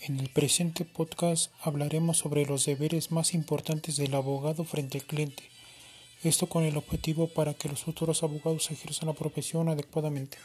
En el presente podcast hablaremos sobre los deberes más importantes del abogado frente al cliente. Esto con el objetivo para que los futuros abogados ejerzan la profesión adecuadamente.